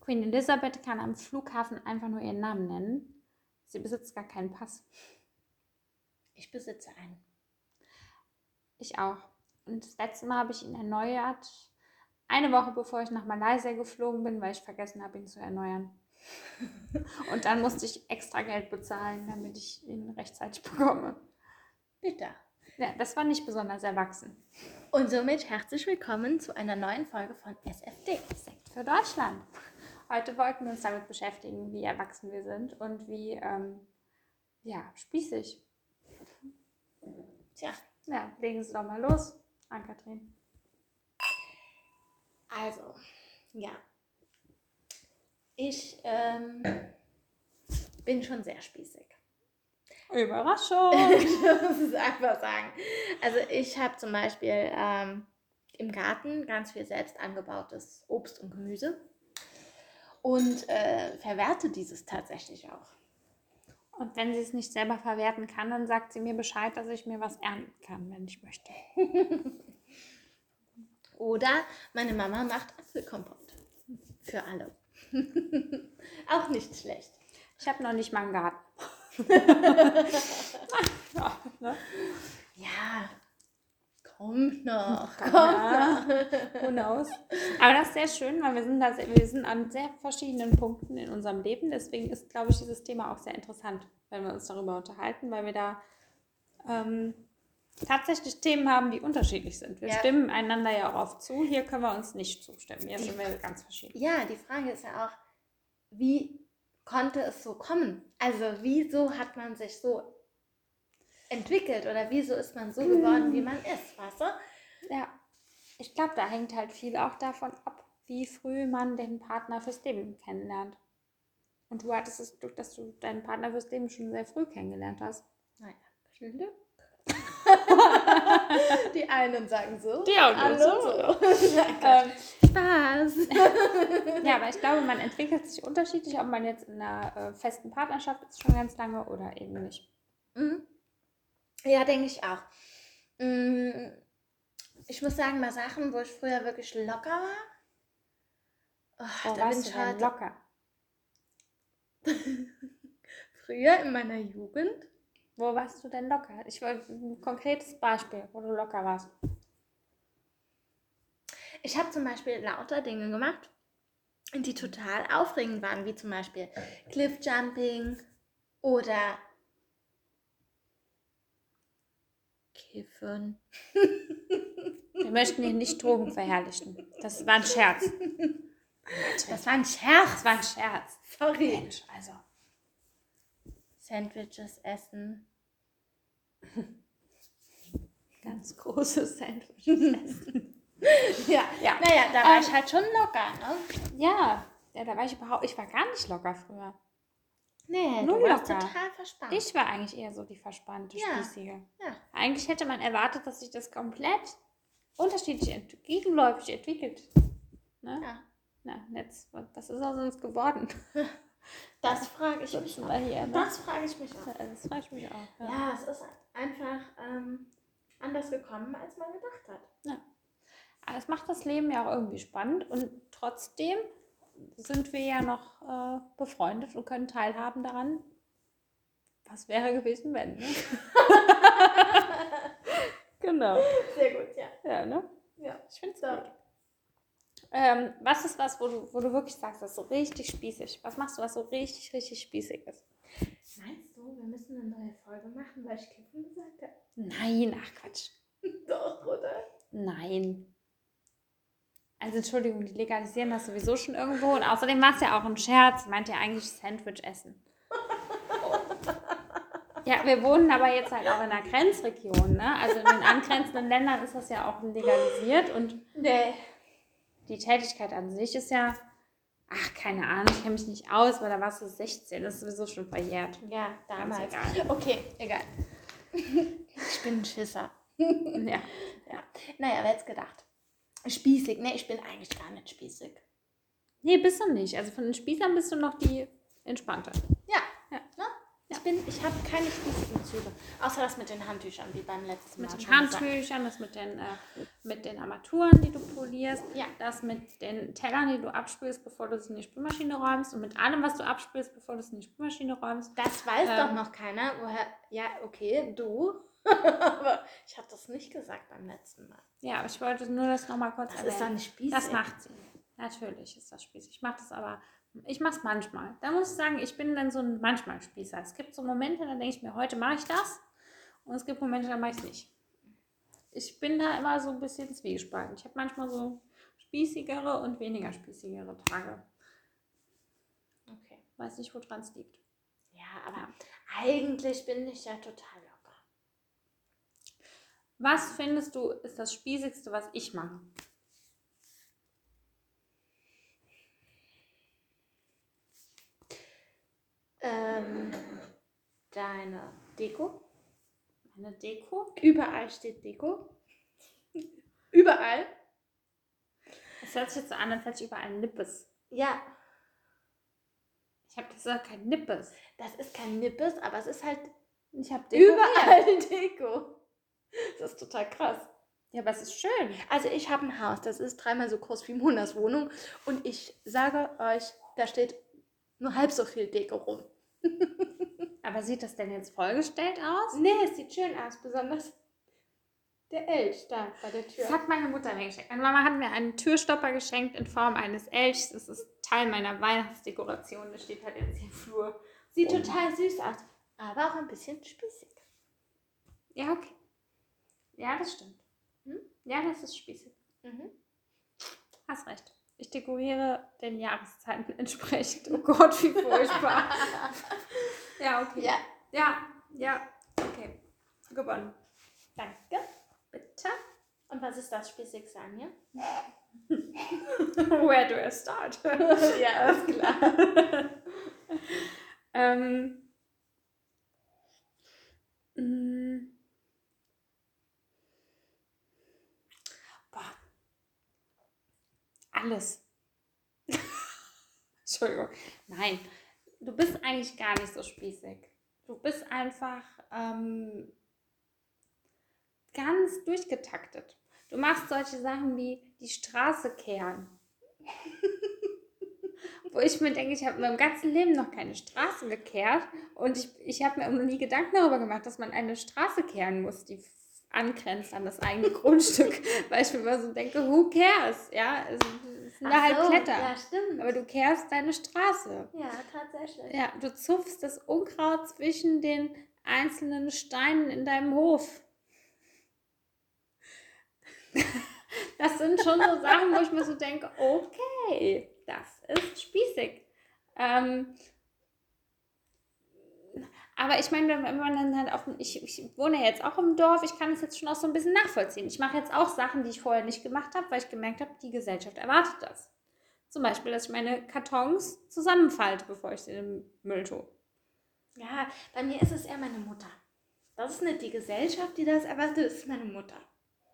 Queen Elizabeth kann am Flughafen einfach nur ihren Namen nennen. Sie besitzt gar keinen Pass. Ich besitze einen. Ich auch. Und das letzte Mal habe ich ihn erneuert, eine Woche bevor ich nach Malaysia geflogen bin, weil ich vergessen habe, ihn zu erneuern. Und dann musste ich extra Geld bezahlen, damit ich ihn rechtzeitig bekomme. Bitte. Ja, das war nicht besonders erwachsen. Und somit herzlich willkommen zu einer neuen Folge von SFD. Sekt für Deutschland. Heute wollten wir uns damit beschäftigen, wie erwachsen wir sind und wie ähm, ja, spießig. Tja, Ja, legen Sie doch mal los, Ann-Kathrin. also, ja. Ich ähm, bin schon sehr spießig. Überraschung! ich muss es einfach sagen. Also ich habe zum Beispiel ähm, im Garten ganz viel selbst angebautes Obst und Gemüse und äh, verwerte dieses tatsächlich auch. Und wenn sie es nicht selber verwerten kann, dann sagt sie mir Bescheid, dass ich mir was ernten kann, wenn ich möchte. Oder meine Mama macht Apfelkompott. Für alle. auch nicht schlecht. Ich habe noch nicht mal einen Garten. ja, ne? Ja, kommt noch. Kommt Ja. noch. Who knows? Aber das ist sehr schön, weil wir sind, da, wir sind an sehr verschiedenen Punkten in unserem Leben. Deswegen ist, glaube ich, dieses Thema auch sehr interessant, wenn wir uns darüber unterhalten, weil wir da ähm, tatsächlich Themen haben, die unterschiedlich sind. Wir Ja. stimmen einander ja auch oft zu. Hier können wir uns nicht zustimmen. Hier sind wir ganz verschieden. Ja, die Frage ist ja auch, wie konnte es so kommen? Also wieso hat man sich so entwickelt oder wieso ist man so geworden, wie man ist, weißt du? Ja, ich glaube, da hängt halt viel auch davon ab, wie früh man den Partner fürs Leben kennenlernt. Und du hattest das Glück, dass du deinen Partner fürs Leben schon sehr früh kennengelernt hast. Naja, Glück. die einen sagen so, Die anderen andere so. so. Ähm, Spaß. ja, aber ich glaube, man entwickelt sich unterschiedlich, ob man jetzt in einer äh, festen Partnerschaft ist schon ganz lange oder eben nicht. Mhm. Ja, denke ich auch. Mm, Ich muss sagen, bei Sachen, wo ich früher wirklich locker war, oh, da bin ich heute locker? früher in meiner Jugend. Wo warst du denn locker? Ich wollte ein konkretes Beispiel, wo du locker warst. Ich habe zum Beispiel lauter Dinge gemacht, die total aufregend waren, wie zum Beispiel Cliffjumping oder Kiffen. Wir möchten hier nicht Drogen verherrlichen. Das war ein Scherz. Das war ein Scherz. Das war ein Scherz. Sorry. Mensch, also. Sandwiches essen. Ganz großes Sandwich essen. Ja, Ja. naja, da war Ähm, ich halt schon locker, ne? Ja, ja, da war ich überhaupt, ich war gar nicht locker früher. Nee, Null du warst locker. total verspannt. Ich war eigentlich eher so die verspannte, Ja. spießige. Ja. Eigentlich hätte man erwartet, dass sich das komplett unterschiedlich, ent gegenläufig entwickelt. Ne? Ja. Na, jetzt, was ist aus uns geworden? Das frage ich mich auch. hier, ne? Das frage ich mich auch. Das frage ich mich auch. Ja. Ja, es ist einfach ähm, anders gekommen, als man gedacht hat. Aber es macht das Leben ja auch irgendwie spannend und trotzdem sind wir ja noch äh, befreundet und können teilhaben daran. Was wäre gewesen, wenn? Ne? genau. Sehr gut, ja. Ja, ne? Ja, Ich finde es so. gut. Ähm, was ist was, wo du, wo du wirklich sagst, das ist so richtig spießig? Was machst du, was so richtig, richtig spießig ist? Meinst du, wir müssen eine neue Folge machen, weil ich Kiffen gesagt habe? Nein, ach Quatsch. Doch, oder? Nein. Also Entschuldigung, die legalisieren das sowieso schon irgendwo. Und außerdem war es ja auch ein Scherz. Meint ja eigentlich Sandwich essen. Ja, wir wohnen aber jetzt halt auch in einer Grenzregion. Ne? Also in den angrenzenden Ländern ist das ja auch legalisiert. Und Nee. die Tätigkeit an sich ist ja, ach, keine Ahnung, ich kenne mich nicht aus, weil da warst du 16. Das ist sowieso schon verjährt. Ja, damals. Ganz egal. Okay, egal. ich bin ein Schisser. Ja. Ja. Naja, wer hätte gedacht? Spießig. Nee, ich bin eigentlich gar nicht spießig. Nee, bist du nicht. Also von den Spießern bist du noch die entspannte. Ja. Ja. Ne? Ich bin, ich habe keine spießigen Züge. Außer das mit den Handtüchern, wie beim letzten Mal. Mit den gesagt. Handtüchern, das mit den, äh, mit den Armaturen, die du polierst, Ja. das mit den Tellern, die du abspülst, bevor du sie in die Spülmaschine räumst und mit allem, was du abspülst, bevor du es in die Spülmaschine räumst. Das weiß Ähm. doch noch keiner. Woher? Ja, okay, du. Aber ich habe das nicht gesagt beim letzten Mal. Ja, aber ich wollte nur das nochmal kurz Das ist erwähnen. nicht spießig. Das macht sie. Natürlich ist das spießig. Ich mache das aber, ich mache es manchmal. Da muss ich sagen, ich bin dann so ein manchmal Spießer. Es gibt so Momente, da denke ich mir, heute mache ich das. Und es gibt Momente, da mache ich es nicht. Ich bin da immer so ein bisschen zwiegespalten. Ich habe manchmal so spießigere und weniger spießigere Tage. Okay. Weiß nicht, woran es liegt. Ja, aber eigentlich bin ich ja total. Was findest du ist das Spießigste, was ich mache? Ähm, deine Deko. Eine Deko? Überall steht Deko. Überall. Das hört sich jetzt so an, als hätte ich überall Nippes. Ja, Ich habe gesagt, kein Nippes. das ist kein Nippes, aber es ist halt Ich habe überall Deko. Das ist total krass. Ja, aber es ist schön. Also ich habe ein Haus, das ist dreimal so groß wie Monas Wohnung und ich sage euch, da steht nur halb so viel Deko rum. Aber sieht das denn jetzt vollgestellt aus? Nee, es sieht schön aus, besonders der Elch da bei der Tür. Das hat meine Mutter mir geschenkt. Meine Mama hat mir einen Türstopper geschenkt in Form eines Elchs. Das ist Teil meiner Weihnachtsdekoration. Das steht halt jetzt hier im Flur. Sieht total süß aus, aber auch ein bisschen spießig. Ja, okay. Ja, das stimmt. Hm? Ja, das ist spießig. Mhm. Hast recht. Ich dekoriere den Jahreszeiten entsprechend. Oh Gott, wie furchtbar. ja, okay. Ja, ja, ja. Okay. Gewonnen. danke. Bitte. Und was ist das Spießigste an mir? Where do I start? ja, alles klar. ähm, Alles. Entschuldigung. Nein, du bist eigentlich gar nicht so spießig. Du bist einfach ähm, ganz durchgetaktet. Du machst solche Sachen wie die Straße kehren. Wo ich mir denke, ich habe in meinem ganzen Leben noch keine Straße gekehrt und ich, ich habe mir noch nie Gedanken darüber gemacht, dass man eine Straße kehren muss, die angrenzt an das eigene Grundstück, weil ich mir immer so denke, who cares? Ja, es sind da halt Ach so, Blätter. Ja, stimmt. Aber du kehrst deine Straße. ja, tatsächlich. Ja, du zupfst das Unkraut zwischen den einzelnen Steinen in deinem Hof. Das sind schon so Sachen, wo ich mir so denke, okay, das ist spießig. Ähm, aber ich meine, wenn man dann halt auf dem, ich, ich wohne ja jetzt auch im Dorf, ich kann es jetzt schon auch so ein bisschen nachvollziehen. Ich mache jetzt auch Sachen, die ich vorher nicht gemacht habe, weil ich gemerkt habe, die Gesellschaft erwartet das. Zum Beispiel, dass ich meine Kartons zusammenfalte, bevor ich sie in den Müll tue. Ja, bei mir ist es eher meine Mutter. Das ist nicht die Gesellschaft, die das erwartet, das ist meine Mutter.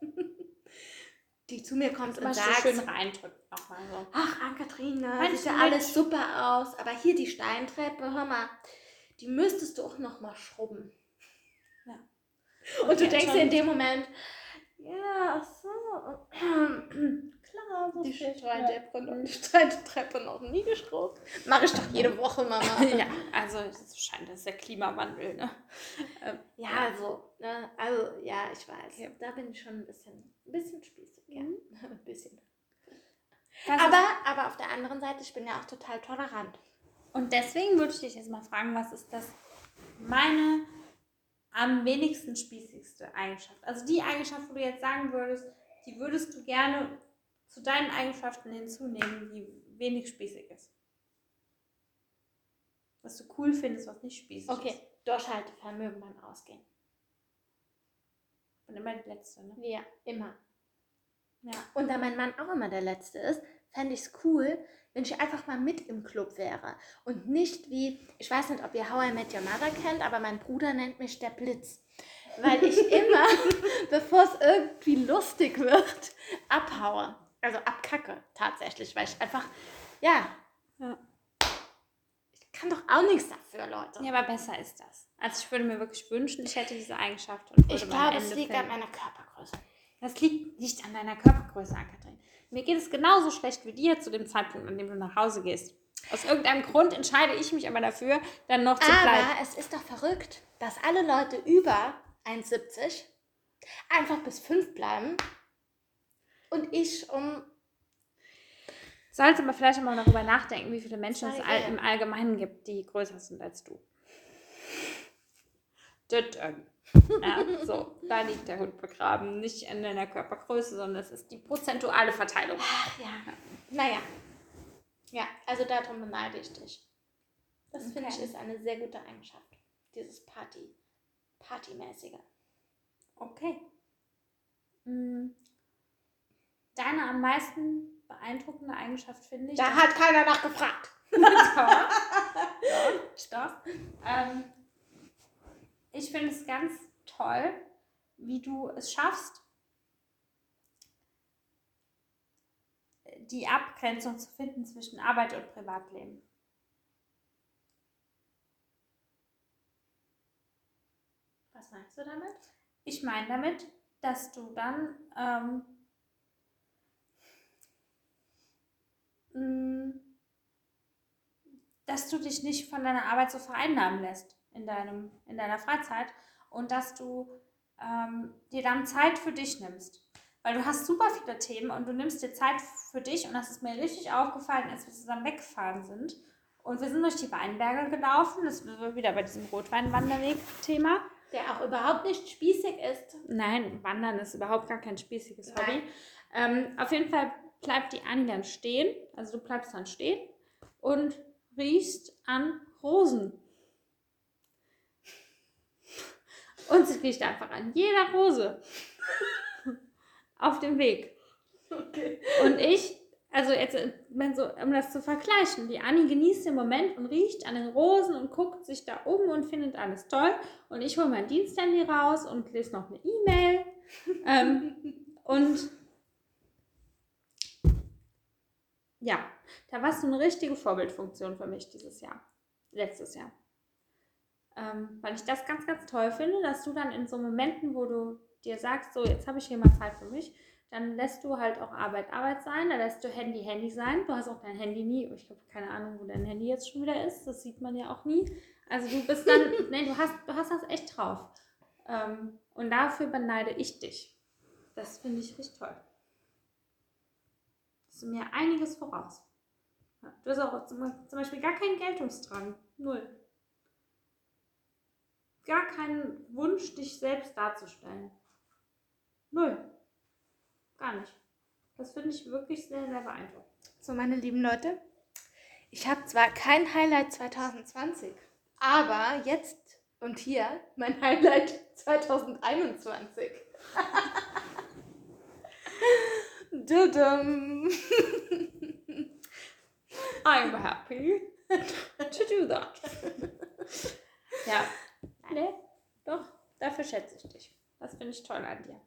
die zu mir kommt und Immer so schön reindrückt nochmal so. ach, Ann-Kathrin, sieht ja alles super aus, aber hier die Steintreppe, hör mal, die müsstest du auch noch mal schrubben. Ja. Und du Okay, denkst dir in dem Moment, ja, ach so, klar, so Die. Steintreppe und die Steintreppe noch nie geschrubbt. Mache ich doch jede Woche, Mama. ja, also es scheint, das ist der Klimawandel, ne? Ähm, Ja, also, ne, also, ja, ich weiß. Okay. Da bin ich schon ein bisschen, ein bisschen spießig, ja. Mhm. ein bisschen. Aber, aber auf der anderen Seite, ich bin ja auch total tolerant. Und deswegen würde ich dich jetzt mal fragen, was ist das meine am wenigsten spießigste Eigenschaft? Also die Eigenschaft, wo du jetzt sagen würdest, die würdest du gerne zu deinen Eigenschaften hinzunehmen, die wenig spießig ist. Was du cool findest, was nicht spießig Okay, ist. Durchhaltevermögen beim Ausgehen. Und immer die letzte, ne? Ja, immer. Ja. Und da mein Mann auch immer der Letzte ist, fände ich es cool, wenn ich einfach mal mit im Club wäre. Und nicht wie, ich weiß nicht, ob ihr How I Met Your Mother kennt, aber mein Bruder nennt mich der Blitz. Weil ich immer, bevor es irgendwie lustig wird, abhaue. Also abkacke tatsächlich, weil ich einfach, ja, Ja. ich kann doch auch nichts dafür, Leute. Ja, aber besser ist das. Also ich würde mir wirklich wünschen, ich hätte diese Eigenschaft. Und ich glaube, es liegt finden. an meiner Körpergröße. Das liegt nicht an deiner Körpergröße, Ann-Kathrin. Mir geht es genauso schlecht wie dir zu dem Zeitpunkt, an dem du nach Hause gehst. Aus irgendeinem Grund entscheide ich mich aber dafür, dann noch zu bleiben. Aber es ist doch verrückt, dass alle Leute über 1,70 einfach bis 5 bleiben und ich um. Sollst aber vielleicht mal darüber nachdenken, wie viele Menschen es all, im Allgemeinen gibt, die größer sind als du. Tütön. Ja, so, da liegt der Hund begraben. Nicht in deiner Körpergröße, sondern es ist die prozentuale Verteilung. Ach ja. Naja. Ja, also darum beneide ich dich. Das finde ich Okay. ist eine sehr gute Eigenschaft. Dieses Party. Partymäßige. Okay. Mm. Deine am meisten beeindruckende Eigenschaft finde ich. Da hat keiner nachgefragt. Stopp. Stopp. Ähm, ich finde es ganz toll, wie du es schaffst, die Abgrenzung zu finden zwischen Arbeit und Privatleben. Was meinst du damit? Ich meine damit, dass du dann ähm, mh, dass du dich nicht von deiner Arbeit so vereinnahmen lässt in, deinem, in deiner Freizeit und dass du ähm, dir dann Zeit für dich nimmst. Weil du hast super viele Themen und du nimmst dir Zeit für dich und das ist mir richtig aufgefallen, als wir zusammen weggefahren sind. Und wir sind durch die Weinberge gelaufen, das war wieder bei diesem Rotweinwanderweg-Thema. Der auch überhaupt nicht spießig ist. Nein, Wandern ist überhaupt gar kein spießiges Nein. Hobby. Ähm, auf jeden Fall bleibt die Anni dann stehen. Also du bleibst dann stehen und riechst an Rosen. Und sie riecht einfach an jeder Rose auf dem Weg. Okay. Und ich, also jetzt, wenn so, um das zu vergleichen, die Anni genießt den Moment und riecht an den Rosen und guckt sich da um und findet alles toll. Und ich hole mein Diensthandy raus und lese noch eine E-Mail. ähm, und ja, da warst du eine richtige Vorbildfunktion für mich dieses Jahr, letztes Jahr. Ähm, weil ich das ganz, ganz toll finde, dass du dann in so Momenten, wo du dir sagst, so jetzt habe ich hier mal Zeit für mich, dann lässt du halt auch Arbeit Arbeit sein, dann lässt du Handy Handy sein. Du hast auch dein Handy nie, ich habe keine Ahnung, wo dein Handy jetzt schon wieder ist, das sieht man ja auch nie. Also du bist dann, nee, du hast, du hast das echt drauf. Ähm, und dafür beneide ich dich. Das finde ich richtig toll. Das ist mir einiges voraus. Du hast auch zum, zum Beispiel gar keinen Geltungsdrang. Null. Gar keinen Wunsch, dich selbst darzustellen. Null. Gar nicht. Das finde ich wirklich sehr, sehr beeindruckend. So, meine lieben Leute, ich habe zwar kein Highlight 2020, aber jetzt und hier mein Highlight 2021. Dudum. I'm happy to do that. ja. Nee, doch, dafür schätze ich dich. Das finde ich toll an dir.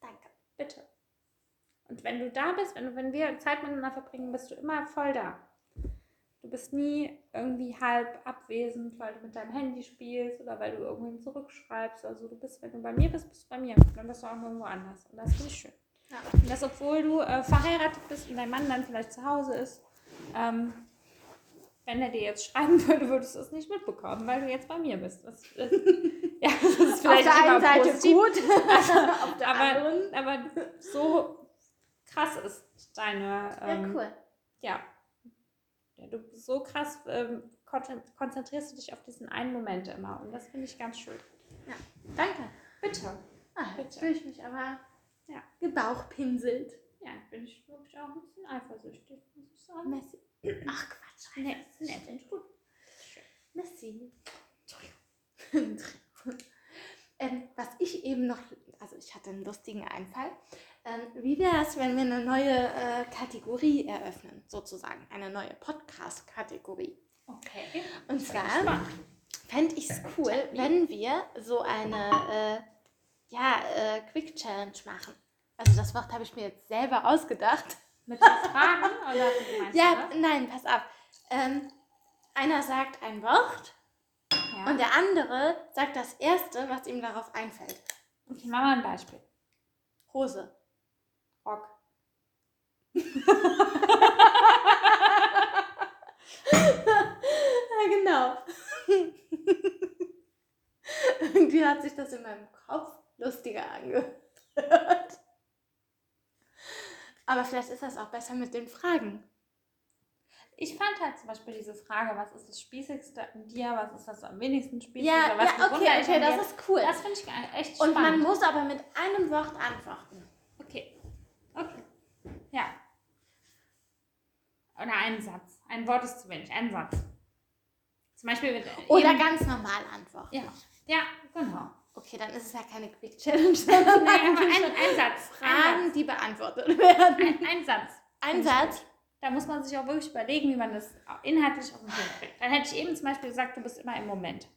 Danke. Bitte. Und wenn du da bist, wenn, du, wenn wir Zeit miteinander verbringen, bist du immer voll da. Du bist nie irgendwie halb abwesend, weil du mit deinem Handy spielst oder weil du irgendwem zurückschreibst. Also du bist, wenn du bei mir bist, bist du bei mir. Dann bist du auch irgendwo anders. Und das finde ich schön. Ja. Und das, obwohl du äh, verheiratet bist und dein Mann dann vielleicht zu Hause ist. Ähm, wenn er dir jetzt schreiben würde, würdest du es nicht mitbekommen, weil du jetzt bei mir bist. Das, das, ja, das ist Auf vielleicht der einen Seite positiv, gut, auf der aber, anderen. aber so krass ist deine. Ja, Ähm, cool. ja. ja. Du so krass ähm, kon- konzentrierst du dich auf diesen einen Moment immer. Und das finde ich ganz schön. Ja. Danke. Bitte. Ah, jetzt fühle ich mich aber Ja. gebauchpinselt. Ja, bin ich wirklich auch ein bisschen eifersüchtig, muss ich sagen. Messi. Ach Quatsch. Nee, nee, finde ich gut. Messi. ähm, was ich eben noch, also ich hatte einen lustigen Einfall. Ähm, wie wäre es, wenn wir eine neue äh, Kategorie eröffnen, sozusagen, eine neue Podcast-Kategorie? Okay. Und zwar fände ich es cool, wenn wir so eine äh, ja, äh, Quick Challenge machen. Also das Wort habe ich mir jetzt selber ausgedacht. Mit Fragen oder Ja, du nein, pass auf. Ähm, einer sagt ein Wort Ja. und der andere sagt das Erste, was ihm darauf einfällt. okay, mach mal ein Beispiel. Hose. Rock. Ja, genau. Irgendwie hat sich das in meinem Kopf lustiger angehört. Aber vielleicht ist das auch besser mit den Fragen. Ich fand halt zum Beispiel diese Frage, was ist das Spießigste an dir, was ist das am wenigsten Spießigste, Ja, was ja, okay, okay, das ist cool. Das finde ich echt Und man spannend. muss aber mit einem Wort antworten. Okay. Okay. Ja. Oder einen Satz. Ein Wort ist zu wenig. Ein Satz. Zum Beispiel wird. Oder ganz normal antworten. Ja. Ja, genau. Okay, dann ist es ja keine Quick Challenge, Nein, aber ein, ein Satz. Fragen, die beantwortet werden. Ein, ein Satz. Ein Satz. Da muss man sich auch wirklich überlegen, wie man das inhaltlich auf den Punkt bringt. Dann hätte ich eben zum Beispiel gesagt, du bist immer im Moment.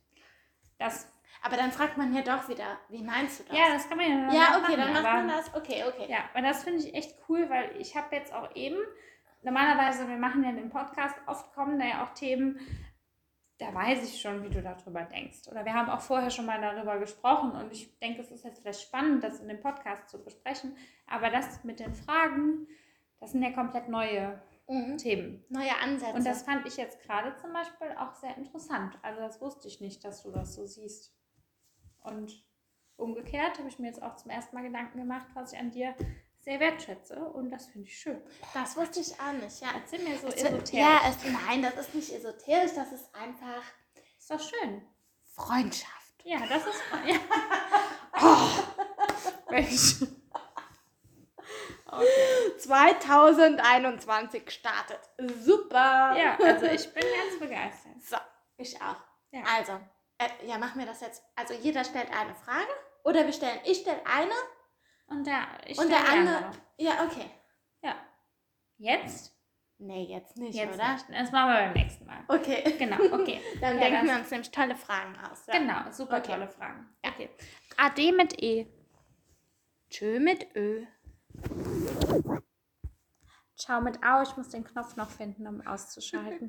Das, Aber dann fragt man ja doch wieder, wie meinst du das? ja, das kann man ja dann ja okay, dann macht man das. Okay, okay. Ja, weil das finde ich echt cool, weil ich habe jetzt auch eben, normalerweise, wir machen ja den Podcast, oft kommen da ja auch Themen, da weiß ich schon, wie du darüber denkst. Oder wir haben auch vorher schon mal darüber gesprochen und ich denke, es ist jetzt vielleicht spannend, das in dem Podcast zu besprechen. Aber das mit den Fragen, das sind ja komplett neue Mhm. Themen. Neue Ansätze. Und das fand ich jetzt gerade zum Beispiel auch sehr interessant. Also das wusste ich nicht, dass du das so siehst. Und umgekehrt habe ich mir jetzt auch zum ersten Mal Gedanken gemacht, was ich an dir sehr wertschätze. Und das finde ich schön. Das wusste ich auch nicht, ja. Erzähl mir so Es- esoterisch. Ja, es, nein, das ist nicht esoterisch, das ist einfach ist doch schön. Freundschaft. Ja, das ist. Ja. Oh, Mensch. Okay. 2021 startet. Super. Ja, also ich bin ganz begeistert. So, ich auch. Ja. Also, äh, ja, machen wir das jetzt. Also jeder stellt eine Frage oder wir stellen, ich stelle eine Und der, ich und der andere. Ja, okay. Ja. Jetzt? Nee, jetzt nicht, Jetzt oder? nicht. Das machen wir beim nächsten Mal. Okay. Genau, okay. Dann Ja, denken wir uns nämlich tolle Fragen aus. Ja. Genau, super Okay. tolle Fragen. Ja. Okay. AD mit E. Tschö mit Ö. Ciao mit Au. Ich muss den Knopf noch finden, um auszuschalten.